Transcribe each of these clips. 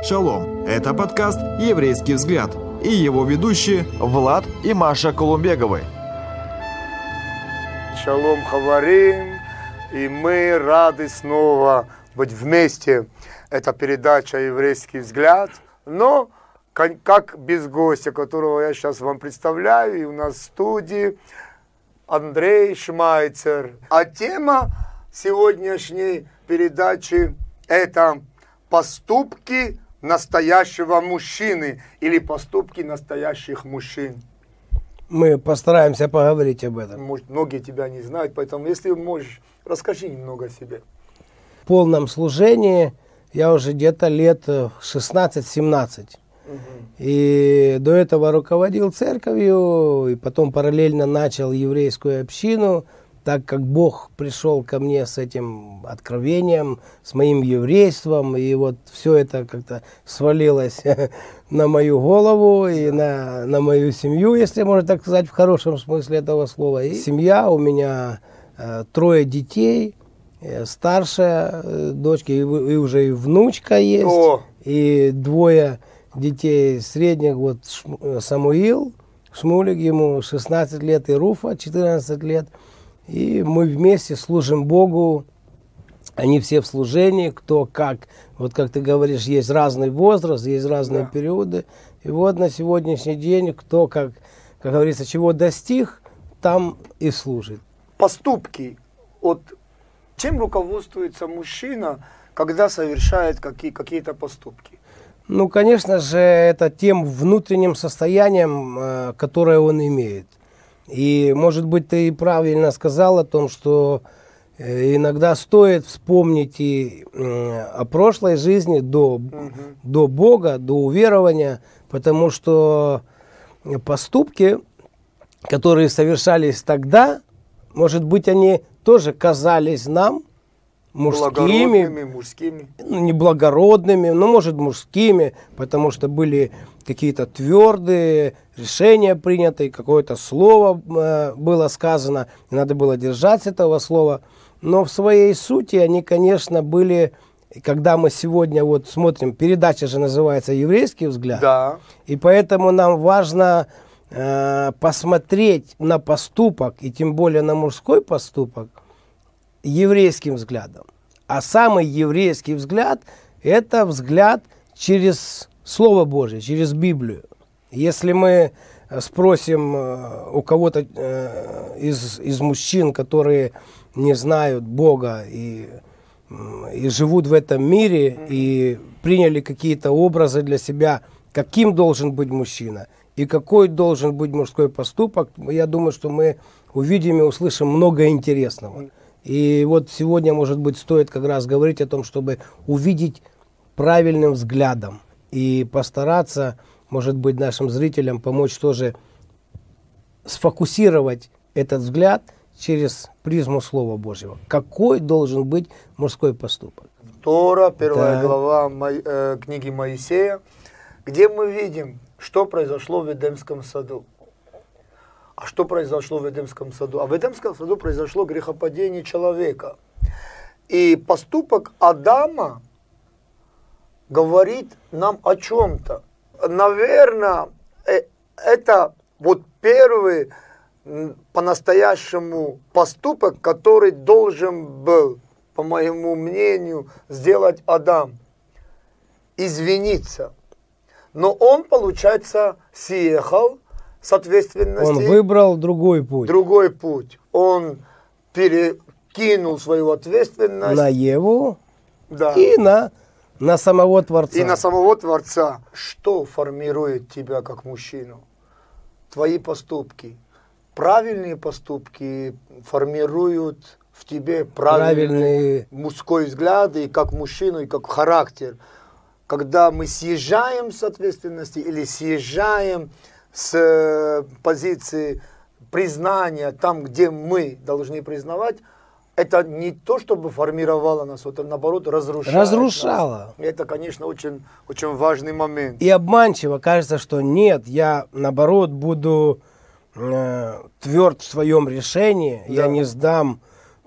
Шалом! Это подкаст «Еврейский взгляд» и его ведущие Влад и Маша Колумбеговы. Шалом, Хаварим, и мы рады снова быть вместе. Это передача «Еврейский взгляд», но как без гостя, которого я сейчас вам представляю, и у нас в студии Андрей Шмайцер. А тема сегодняшней передачи – это поступки настоящего мужчины или поступки настоящих мужчин. Мы постараемся поговорить об этом. Может, многие тебя не знают, поэтому если можешь, расскажи немного о себе. В полном служении я уже где-то лет 16-17. Угу. И до этого руководил церковью, и потом параллельно начал еврейскую общину – так как Бог пришел ко мне с этим откровением, с моим еврейством, и вот все это как-то свалилось на мою голову и на, на мою семью, если можно так сказать, в хорошем смысле этого слова. И семья у меня э, трое детей, э, старшая э, дочка, и, и уже и внучка есть, О! и двое детей средних, вот Самуил, Шмулик, ему 16 лет, и Руфа 14 лет – и мы вместе служим Богу. Они все в служении, кто как. Вот как ты говоришь, есть разный возраст, есть разные да. периоды. И вот на сегодняшний день кто как, как говорится, чего достиг, там и служит. Поступки. Вот чем руководствуется мужчина, когда совершает какие, какие-то поступки? Ну, конечно же, это тем внутренним состоянием, э, которое он имеет. И, может быть, ты правильно сказал о том, что э, иногда стоит вспомнить и о прошлой жизни до, угу. до Бога, до уверования, потому что поступки, которые совершались тогда, может быть, они тоже казались нам мужскими, мужскими. Ну, неблагородными, но, может, мужскими, потому что были какие-то твердые решения приняты, какое-то слово э, было сказано, и надо было держаться этого слова. Но в своей сути они, конечно, были, когда мы сегодня вот смотрим, передача же называется «Еврейский взгляд», да. и поэтому нам важно э, посмотреть на поступок, и тем более на мужской поступок, еврейским взглядом. А самый еврейский взгляд – это взгляд через Слово Божье, через Библию. Если мы спросим э, у кого-то э, из, из мужчин, которые не знают Бога и, и живут в этом мире, и приняли какие-то образы для себя, каким должен быть мужчина и какой должен быть мужской поступок, я думаю, что мы увидим и услышим много интересного. И вот сегодня, может быть, стоит как раз говорить о том, чтобы увидеть правильным взглядом и постараться, может быть, нашим зрителям помочь тоже сфокусировать этот взгляд через призму Слова Божьего. Какой должен быть мужской поступок? Тора, первая да. глава э, книги Моисея, где мы видим, что произошло в Эдемском саду. А что произошло в Эдемском саду? А в Эдемском саду произошло грехопадение человека. И поступок Адама говорит нам о чем-то. Наверное, э, это вот первый по-настоящему поступок, который должен был, по моему мнению, сделать Адам. Извиниться. Но он, получается, съехал с ответственности. Он выбрал другой путь. Другой путь. Он перекинул свою ответственность. На Еву да. и на, на самого Творца. И на самого Творца. Что формирует тебя как мужчину? Твои поступки. Правильные поступки формируют в тебе правильный Правильные... мужской взгляд и как мужчину, и как характер. Когда мы съезжаем с ответственности или съезжаем с э, позиции признания там, где мы должны признавать, это не то, чтобы формировало нас, это наоборот разрушало. Разрушало. Нас. Это, конечно, очень, очень важный момент. И обманчиво кажется, что нет, я наоборот буду э, тверд в своем решении, да. я не сдам,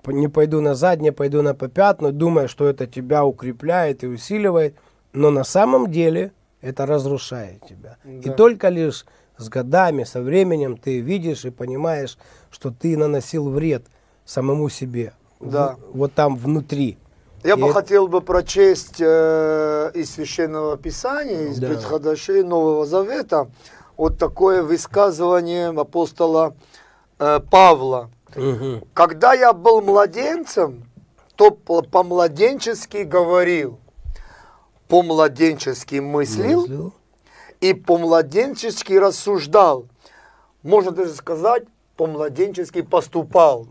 не пойду назад, не пойду на попятную, думая, что это тебя укрепляет и усиливает. Но на самом деле это разрушает тебя. Да. И только лишь с годами, со временем ты видишь и понимаешь, что ты наносил вред самому себе. Да. В- вот там внутри. Я И бы это- хотел бы прочесть э, из Священного Писания, из Да. предходящей Нового Завета, вот такое высказывание апостола э, Павла. Мгм. Когда я был младенцем, то по- по-младенчески говорил, по-младенчески мыслил Мыслил. и по-младенчески рассуждал. Можно даже сказать, по-младенчески поступал.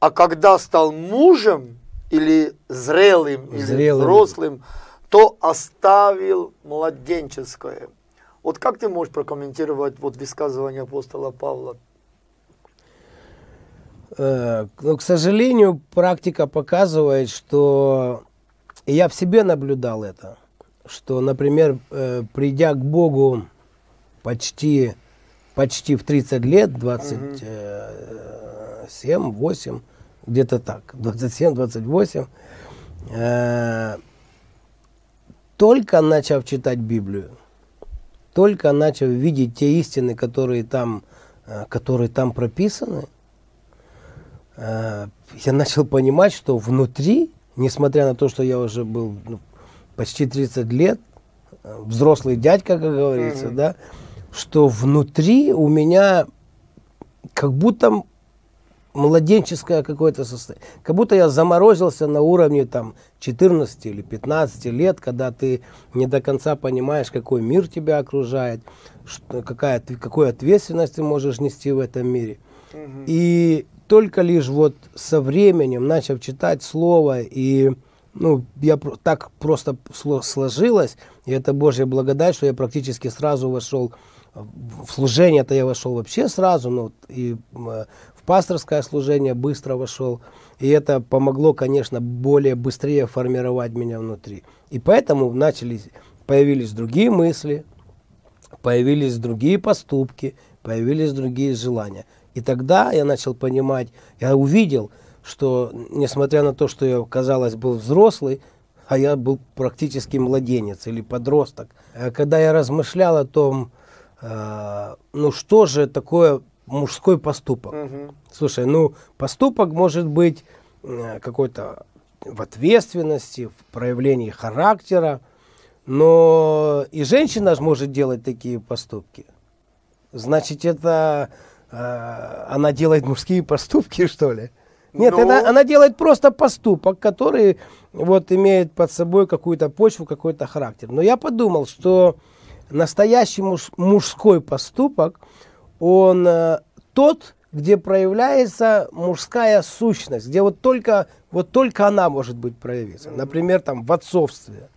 А когда стал мужем или зрелым, или Зрелым. взрослым, то оставил младенческое. Вот как ты можешь прокомментировать вот высказывание апостола Павла? Э, Но, к сожалению, практика показывает, что и я в себе наблюдал это, что, например, э, придя к Богу почти, почти в 30 лет, 27, 8, где-то так, 27, 28, э, только начав читать Библию, только начав видеть те истины, которые там, э, которые там прописаны, э, я начал понимать, что внутри, несмотря на то, что я уже был ну, почти 30 лет, взрослый дядька, как говорится, Мгм. да, что внутри у меня как будто младенческое какое-то состояние. Как будто я заморозился на уровне там 14 или 15 лет, когда ты не до конца понимаешь, какой мир тебя окружает, что, какая, какую ответственность ты можешь нести в этом мире. И только лишь вот со временем, начав читать слово, и ну, я так просто сло- сложилось, и это Божья благодать, что я практически сразу вошел в в служение, это я вошел вообще сразу, ну, и в пасторское служение быстро вошел, и это помогло, конечно, более быстрее формировать меня внутри. И поэтому начались, появились другие мысли, появились другие поступки, появились другие желания. И тогда я начал понимать, я увидел, что несмотря на то, что я, казалось, был взрослый, а я был практически младенец или подросток. Э, Когда я размышлял о том, э, ну что же такое мужской поступок. Мгм. Слушай, ну поступок может быть э, какой-то в ответственности, в проявлении характера, но и женщина же может делать такие поступки. Значит, это э, она делает мужские поступки, что ли? Нет, Ну. это она делает просто поступок, который вот имеет под собой какую-то почву, какой-то характер. Но я подумал, что настоящий муж- мужской поступок, он э, тот, где проявляется мужская сущность, где вот только, вот только она может быть проявиться. Например, там в отцовстве.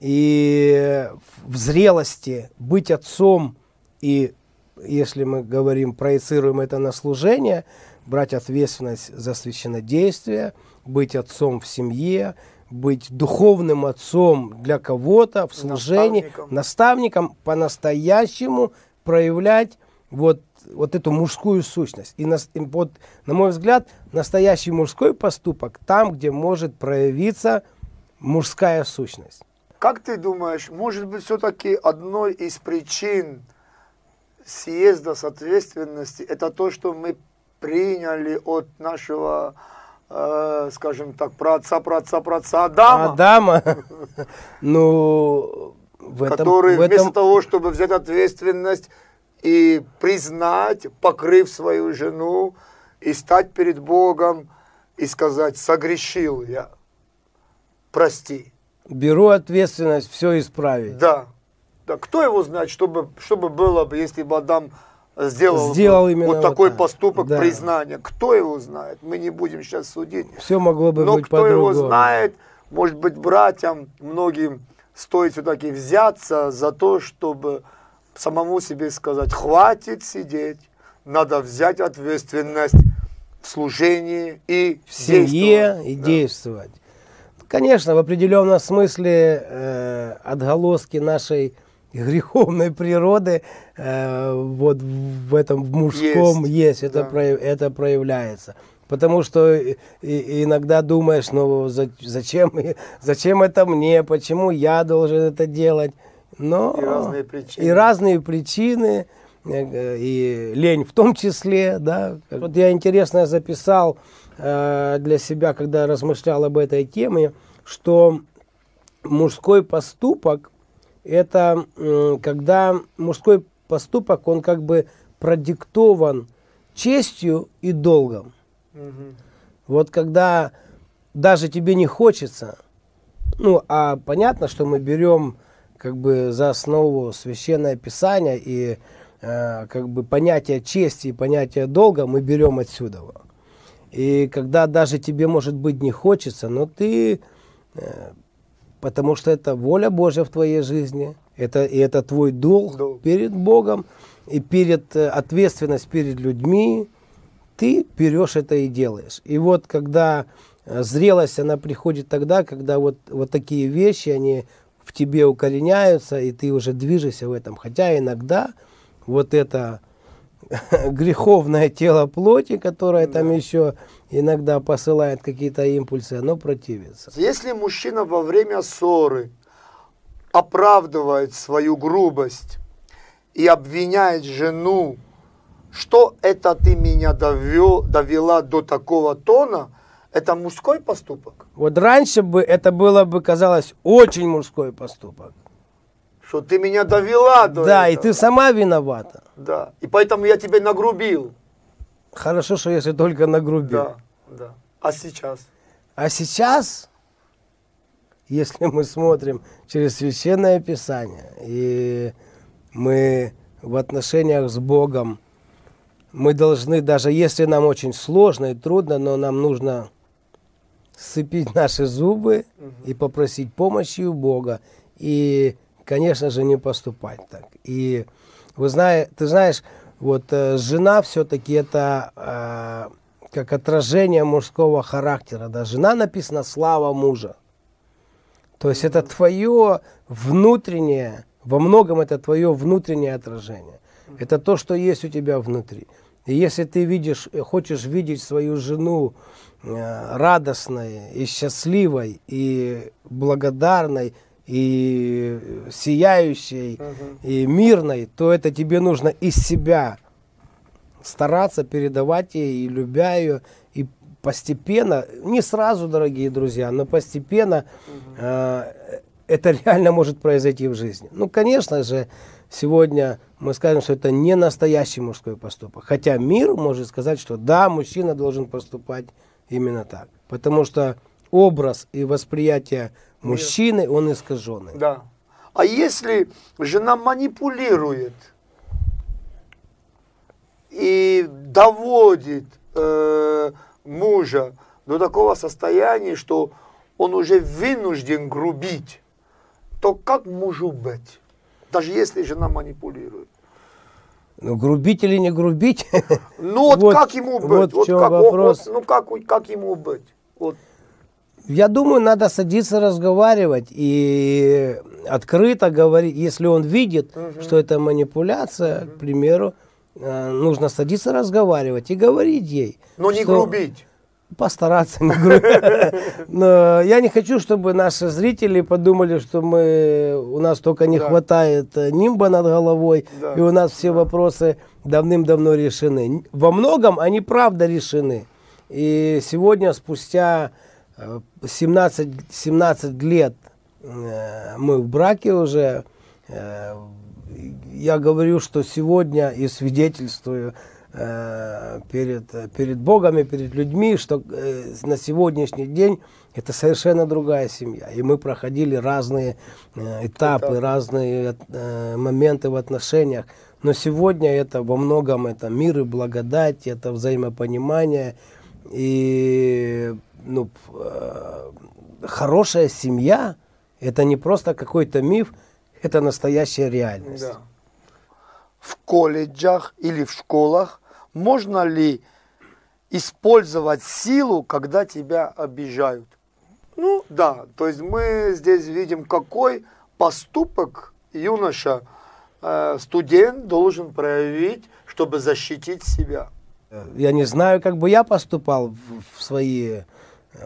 И в зрелости быть отцом и, если мы говорим, проецируем это на служение, брать ответственность за священнодействие, быть отцом в семье, быть духовным отцом для кого-то в служении, Наставником. наставником, по-настоящему проявлять вот, вот эту мужскую сущность. И, нас- и вот, на мой взгляд, настоящий мужской поступок там, где может проявиться мужская сущность. Как ты думаешь, может быть, все-таки одной из причин съезда с ответственности это то, что мы приняли от нашего, э, скажем так, праотца, праотца, праотца Адама, Адама, ну, в этом, который вместо того, чтобы взять ответственность и признать, покрыв свою жену, и стать перед Богом и сказать, согрешил я, прости. беру ответственность все исправить. Да. Да, кто его знает, чтобы, чтобы было бы, если бы Адам сделал, Сделал бы именно вот вот такой так. поступок Да. признания. Кто его знает? Мы не будем сейчас судить. Все могло бы Но быть кто его знает, может быть, братьям, многим стоит все-таки взяться за то, чтобы самому себе сказать, хватит сидеть, надо взять ответственность в служении и в семье и Да. действовать. Конечно, в определенном смысле э, отголоски нашей греховной природы э, вот в этом в мужском Есть, есть, это, да. прояв- это проявляется. Потому что и, и иногда думаешь, ну зачем, зачем это мне, почему я должен это делать. Но и разные причины. И разные причины, э, и лень в том числе, да. Вот я интересно записал э, для себя, когда размышлял об этой теме, что мужской поступок это э, когда мужской поступок, он как бы продиктован честью и долгом. Угу. Вот когда даже тебе не хочется, ну, а понятно, что мы берем как бы за основу священное писание и э, как бы понятие чести и понятие долга мы берем отсюда. И когда даже тебе, может быть, не хочется, но ты, э, потому что это воля Божья в твоей жизни, это, и это твой долг, долг. перед Богом, и перед э, ответственность перед людьми, ты берешь это и делаешь. И вот когда э, зрелость, она приходит тогда, когда вот, вот такие вещи, они в тебе укореняются, и ты уже движешься в этом. Хотя иногда вот это греховное тело плоти, которое да. там еще иногда посылает какие-то импульсы, оно противится. Если мужчина во время ссоры оправдывает свою грубость и обвиняет жену что это ты меня довел, довела до такого тона, это мужской поступок? Вот раньше бы это было бы, казалось, очень мужской поступок. Что ты меня довела до Да, этого. и ты сама виновата. Да, и поэтому я тебя нагрубил. Хорошо, что если только нагрубил. Да, да. А сейчас? А сейчас, если мы смотрим через Священное Писание, и мы в отношениях с Богом, мы должны, даже если нам очень сложно и трудно, но нам нужно сцепить наши зубы и попросить помощи у Бога. И, конечно же, не поступать так. И вы знаете, ты знаешь, вот э, жена все-таки это э, как отражение мужского характера. Да? Жена написана слава мужа. То есть это твое внутреннее, во многом это твое внутреннее отражение. Это то, что есть у тебя внутри. И если ты видишь, хочешь видеть свою жену э, радостной и счастливой, и благодарной, и сияющей, угу. и мирной, то это тебе нужно из себя стараться передавать ей, и любя ее, и постепенно, не сразу, дорогие друзья, но постепенно угу. э, это реально может произойти в жизни. Ну, конечно же, сегодня мы скажем, что это не настоящий мужской поступок. Хотя мир может сказать, что да, мужчина должен поступать именно так. Потому что образ и восприятие мужчины, он искаженный. Да. А если жена манипулирует и доводит э, мужа до такого состояния, что он уже вынужден грубить, то как мужу быть? Даже если жена манипулирует. Ну, грубить или не грубить? Ну, вот, вот как ему быть? Вот, вот как, вопрос. Вот, ну, как, как ему быть? Вот. Я думаю, надо садиться разговаривать и открыто говорить, если он видит, угу. что это манипуляция, угу. к примеру, э, нужно садиться разговаривать и говорить ей. Но не грубить постараться не Но я не хочу, чтобы наши зрители подумали, что мы у нас только не да. хватает э, нимба над головой, да. и у нас все вопросы давным-давно решены. Во многом они правда решены. И сегодня, спустя 17, э, 17 лет э, мы в браке уже, я говорю, что сегодня и свидетельствую, перед, перед Богом и перед людьми, что э, на сегодняшний день это совершенно другая семья. И мы проходили разные э, этапы, Этап. разные моменты в отношениях. Но сегодня это во многом это мир и благодать, это взаимопонимание. И ну, хорошая семья – это не просто какой-то миф, это настоящая реальность. Да. В колледжах или в школах можно ли использовать силу, когда тебя обижают? Ну да, то есть мы здесь видим, какой поступок юноша, э, студент должен проявить, чтобы защитить себя. Я не знаю, как бы я поступал в, свои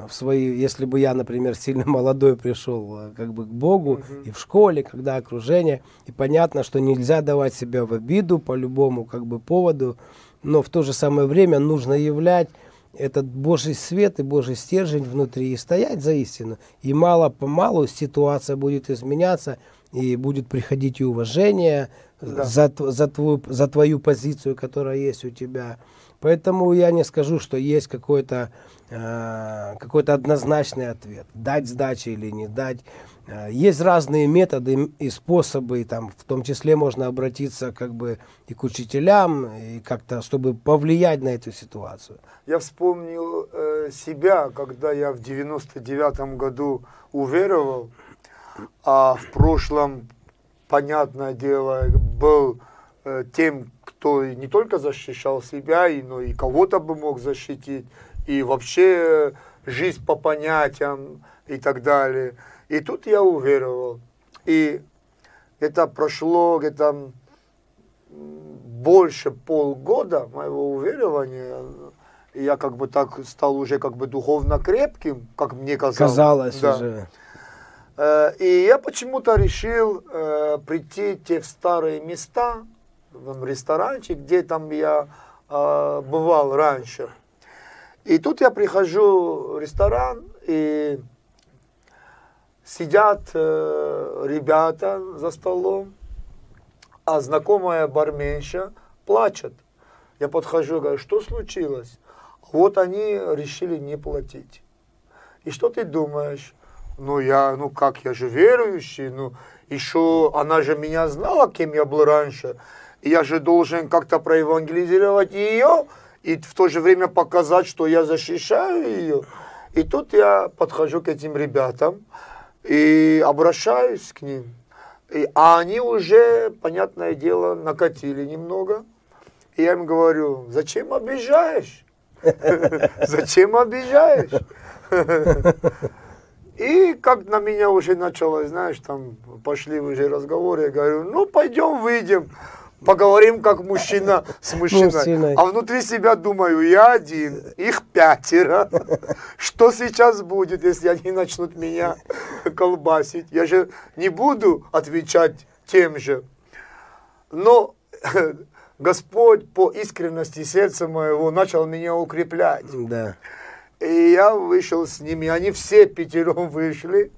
в свои, если бы я, например, сильно молодой пришел э, как бы к Богу uh и в школе, когда окружение, и понятно, что нельзя давать себя в обиду по любому как бы поводу, но в то же самое время нужно являть этот Божий свет и Божий стержень внутри и стоять за истину. И мало-помалу ситуация будет изменяться, и будет приходить и уважение да. за, за, твою, за твою позицию, которая есть у тебя. Поэтому я не скажу, что есть какой-то э, какой-то однозначный ответ, дать сдачи или не дать. Э, есть разные методы и способы, и там в том числе можно обратиться как бы и к учителям, и как-то, чтобы повлиять на эту ситуацию. Я вспомнил э, себя, когда я в 99 году уверовал, а в прошлом, понятное дело, был э, тем, кто не только защищал себя, но и кого-то бы мог защитить, и вообще жизнь по понятиям и так далее. И тут я уверовал. И это прошло где-то больше полгода моего уверования. И я как бы так стал уже как бы духовно крепким, как мне казалось. Казалось да. уже. Э, и я почему-то решил э, прийти те в старые места, в ресторанчик, где там я э, бывал раньше. И тут я прихожу в ресторан, и сидят э, ребята за столом, а знакомая барменша плачет. Я подхожу говорю, что случилось? Вот они решили не платить. И что ты думаешь? Ну, я, ну как, я же верующий, ну, еще она же меня знала, кем я был раньше. И я же должен как-то проевангелизировать ее и в то же время показать, что я защищаю ее. И тут я подхожу к этим ребятам и обращаюсь к ним. И, а они уже, понятное дело, накатили немного. И я им говорю, зачем обижаешь? Зачем обижаешь? И как на меня уже начало, знаешь, там пошли уже разговоры, я говорю, ну пойдем выйдем, поговорим как мужчина с мужчиной. мужчиной. А внутри себя думаю, я один, их пятеро. Что сейчас будет, если они начнут меня колбасить? Я же не буду отвечать тем же. Но Господь по искренности сердца моего начал меня укреплять. Да. И я вышел с ними, они все пятером вышли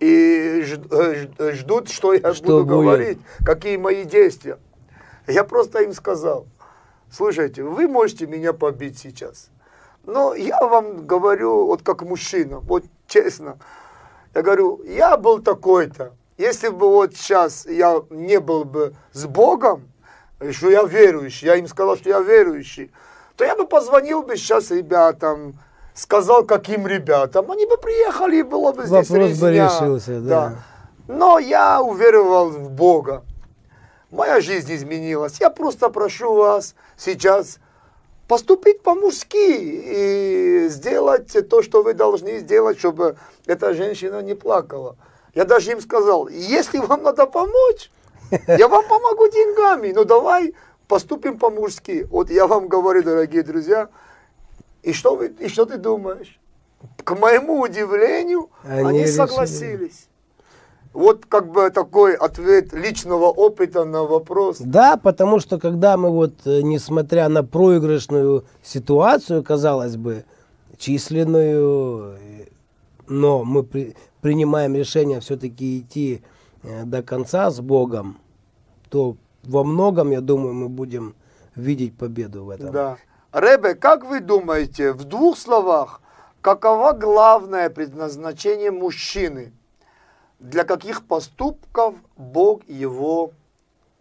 и э, ждут, что я что буду будет? говорить, какие мои действия. Я просто им сказал, слушайте, вы можете меня побить сейчас, но я вам говорю, вот как мужчина, вот честно, я говорю, я был такой-то, если бы вот сейчас я не был бы с Богом, что я верующий, я им сказал, что я верующий, то я бы позвонил бы сейчас ребятам, сказал, каким ребятам, они бы приехали, и было бы здесь Вопрос резня. бы решился, да. да. Но я уверовал в Бога. Моя жизнь изменилась. Я просто прошу вас сейчас поступить по-мужски и сделать то, что вы должны сделать, чтобы эта женщина не плакала. Я даже им сказал, если вам надо помочь, я вам помогу деньгами, но давай поступим по-мужски. Вот я вам говорю, дорогие друзья, и что, вы, и что ты думаешь? К моему удивлению, они, они согласились. Вот как бы такой ответ личного опыта на вопрос. Да, потому что когда мы вот, э, несмотря на проигрышную ситуацию, казалось бы, численную, но мы при, принимаем решение все-таки идти э, до конца с Богом, то во многом, я думаю, мы будем видеть победу в этом. Да. Ребе, как вы думаете, в двух словах, каково главное предназначение мужчины? Для каких поступков Бог его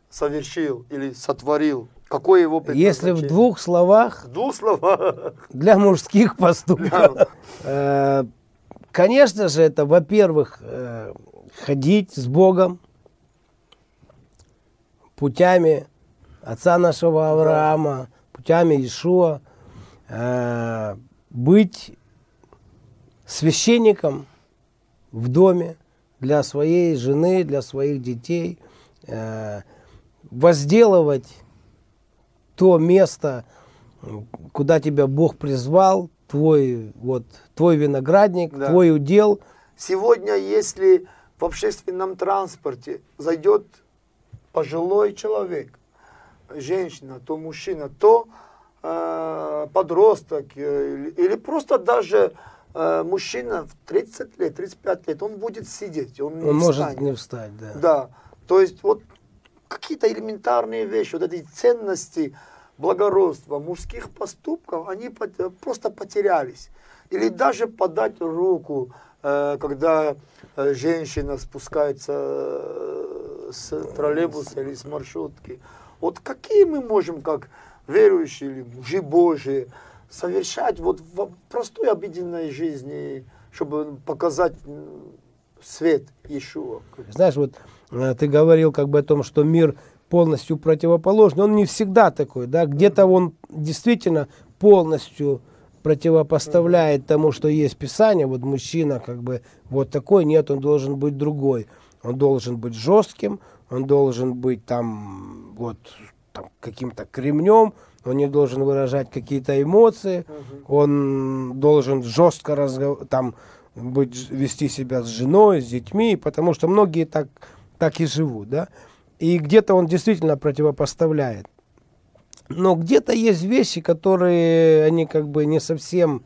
совершил или сотворил? Какое его Если в двух словах, в двух словах. для мужских поступков, э, конечно же, это, во-первых, э, ходить с Богом путями отца нашего Авраама, путями Иешуа, э, быть священником в доме для своей жены, для своих детей, э, возделывать то место, куда тебя Бог призвал, твой, вот, твой виноградник, да. твой удел. Сегодня, если в общественном транспорте зайдет пожилой человек, женщина, то мужчина, то э, подросток э, или просто даже мужчина в 30 лет, 35 лет, он будет сидеть, он, не он может не встать, да. Да, то есть вот какие-то элементарные вещи, вот эти ценности благородства, мужских поступков, они просто потерялись. Или даже подать руку, э, когда э, женщина спускается э, с троллейбуса или с маршрутки. Вот какие мы можем, как верующие или мужи Божии, совершать вот в простой обыденной жизни, чтобы показать свет Иешуа. Знаешь, вот ты говорил как бы о том, что мир полностью противоположный. Он не всегда такой, да, где-то он действительно полностью противопоставляет тому, что есть Писание. Вот мужчина как бы вот такой, нет, он должен быть другой. Он должен быть жестким, он должен быть там вот там, каким-то кремнем, он не должен выражать какие-то эмоции, он должен жестко разгов... там быть, вести себя с женой, с детьми, потому что многие так, так и живут, да. И где-то он действительно противопоставляет. Но где-то есть вещи, которые они как бы не совсем,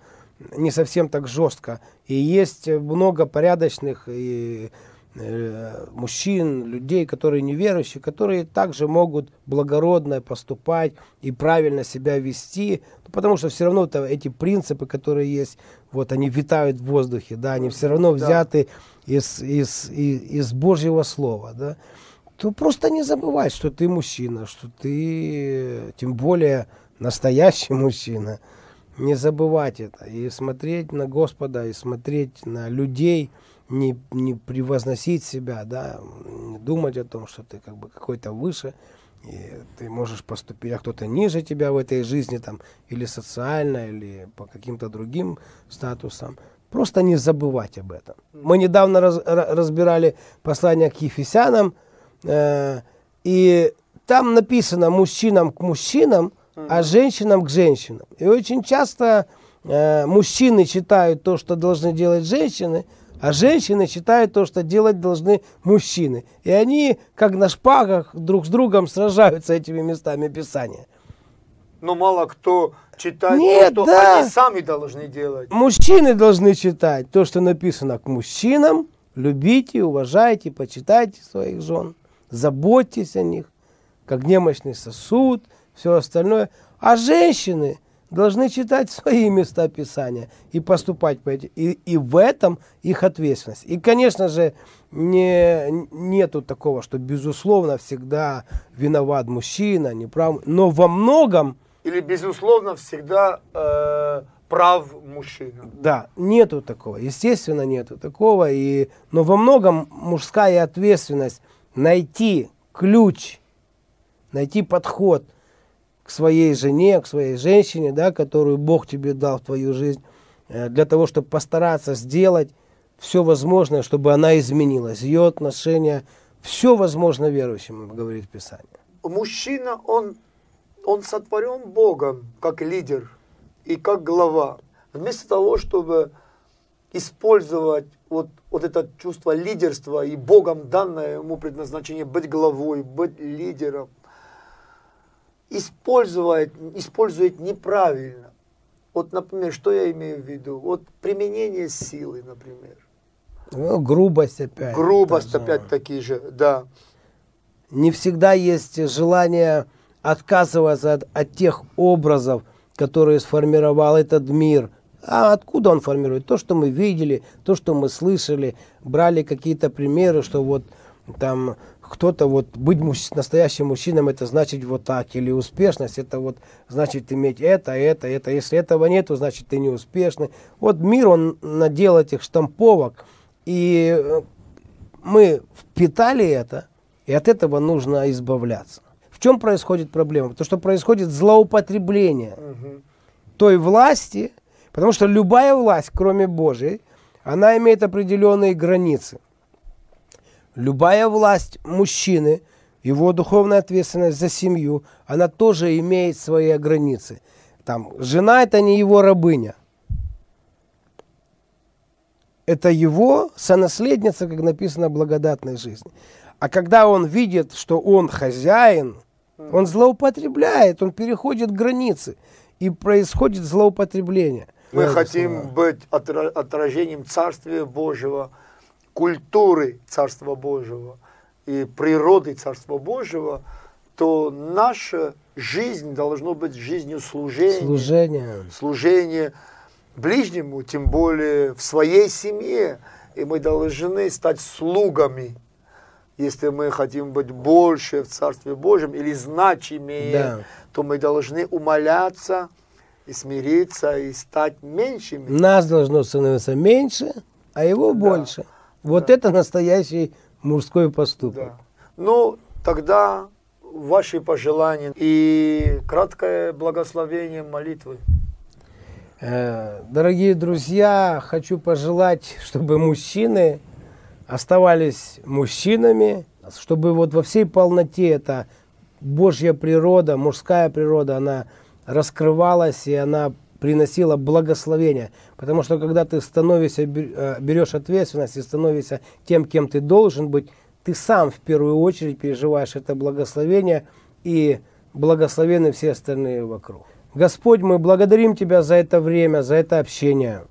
не совсем так жестко. И есть много порядочных и, мужчин, людей, которые неверующие, которые также могут благородно поступать и правильно себя вести, потому что все равно -то эти принципы, которые есть, вот они витают в воздухе, да, они все равно взяты да. из, из, из, из Божьего Слова, да то просто не забывай, что ты мужчина, что ты, тем более, настоящий мужчина. Не забывать это. И смотреть на Господа, и смотреть на людей, не, не превозносить себя, да, не думать о том, что ты как бы какой-то выше, и ты можешь поступить, а кто-то ниже тебя в этой жизни, там, или социально, или по каким-то другим статусам. Просто не забывать об этом. Мы недавно раз, разбирали послание к Ефесянам, Э, и там написано мужчинам к мужчинам, а женщинам к женщинам. И очень часто э, мужчины читают то, что должны делать женщины, а женщины читают то, что делать должны мужчины. И они, как на шпагах, друг с другом сражаются этими местами Писания. Но мало кто читает Нет, то, что да. они сами должны делать. Мужчины должны читать то, что написано к мужчинам. Любите, уважайте, почитайте своих жен заботьтесь о них, как немощный сосуд, все остальное. А женщины должны читать свои места Писания и поступать по этим. И, и в этом их ответственность. И, конечно же, не, нету такого, что, безусловно, всегда виноват мужчина, неправ, но во многом... Или, безусловно, всегда э, прав мужчина. Да, нету такого. Естественно, нету такого. И, но во многом мужская ответственность найти ключ, найти подход к своей жене, к своей женщине, да, которую Бог тебе дал в твою жизнь, э, для того, чтобы постараться сделать все возможное, чтобы она изменилась. Ее отношение, все возможно верующим, говорит Писание. Мужчина, он, он сотворен Богом как лидер и как глава. Вместо того, чтобы использовать вот, вот это чувство лидерства и Богом данное ему предназначение быть главой, быть лидером, использует, использует неправильно. Вот, например, что я имею в виду? Вот применение силы, например. Ну, грубость опять. Грубость опять таки же, да. Не всегда есть желание отказываться от, от тех образов, которые сформировал этот мир – а откуда он формирует? То, что мы видели, то, что мы слышали, брали какие-то примеры, что вот там кто-то вот быть муж, настоящим мужчином это значит вот так или успешность это вот значит иметь это это это если этого нету значит ты не успешный вот мир он надел этих штамповок и э, мы впитали это и от этого нужно избавляться в чем происходит проблема то что происходит злоупотребление угу. той власти Потому что любая власть, кроме Божией, она имеет определенные границы. Любая власть мужчины, его духовная ответственность за семью, она тоже имеет свои границы. там, жена это не его рабыня. Это его сонаследница, как написано, благодатной жизни. А когда он видит, что он хозяин, он злоупотребляет, он переходит границы, и происходит злоупотребление. Мы хотим быть отражением Царствия Божьего, культуры Царства Божьего и природы Царства Божьего, то наша жизнь должна быть жизнью служения. Служение. Служение ближнему, тем более в своей семье. И мы должны стать слугами если мы хотим быть больше в Царстве Божьем или значимее, да. то мы должны умоляться и смириться и стать меньшими. Нас должно становиться меньше, а его да. больше. Вот да. это настоящий мужской поступок. Да. Ну, тогда ваши пожелания и краткое благословение молитвы. Э, дорогие друзья, хочу пожелать, чтобы мужчины оставались мужчинами, чтобы вот во всей полноте эта Божья природа, мужская природа, она раскрывалась и она приносила благословение. Потому что когда ты становишься, э, берешь ответственность и становишься тем, кем ты должен быть, ты сам в первую очередь переживаешь это благословение и благословены все остальные вокруг. Господь, мы благодарим Тебя за это время, за это общение.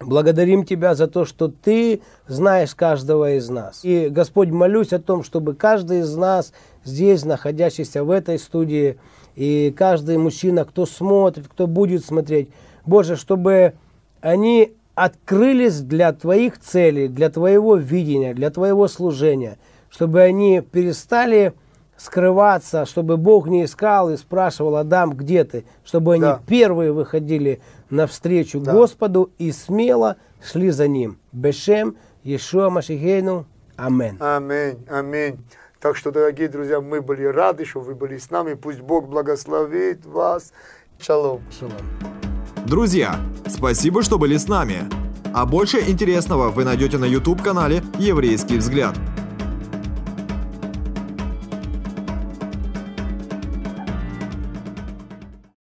Благодарим Тебя за то, что Ты знаешь каждого из нас. И, Господь, молюсь о том, чтобы каждый из нас здесь, находящийся в этой студии, и каждый мужчина, кто смотрит, кто будет смотреть, Боже, чтобы они открылись для Твоих целей, для Твоего видения, для Твоего служения, чтобы они перестали скрываться, чтобы Бог не искал и спрашивал, Адам, где ты? Чтобы они да. первые выходили навстречу да. Господу и смело шли за Ним. Бешем Иешуа Машихейну. Амин. Аминь. Аминь. Так что, дорогие друзья, мы были рады, что вы были с нами. Пусть Бог благословит вас. Шалом. Шалом. Друзья, спасибо, что были с нами. А больше интересного вы найдете на YouTube-канале «Еврейский взгляд».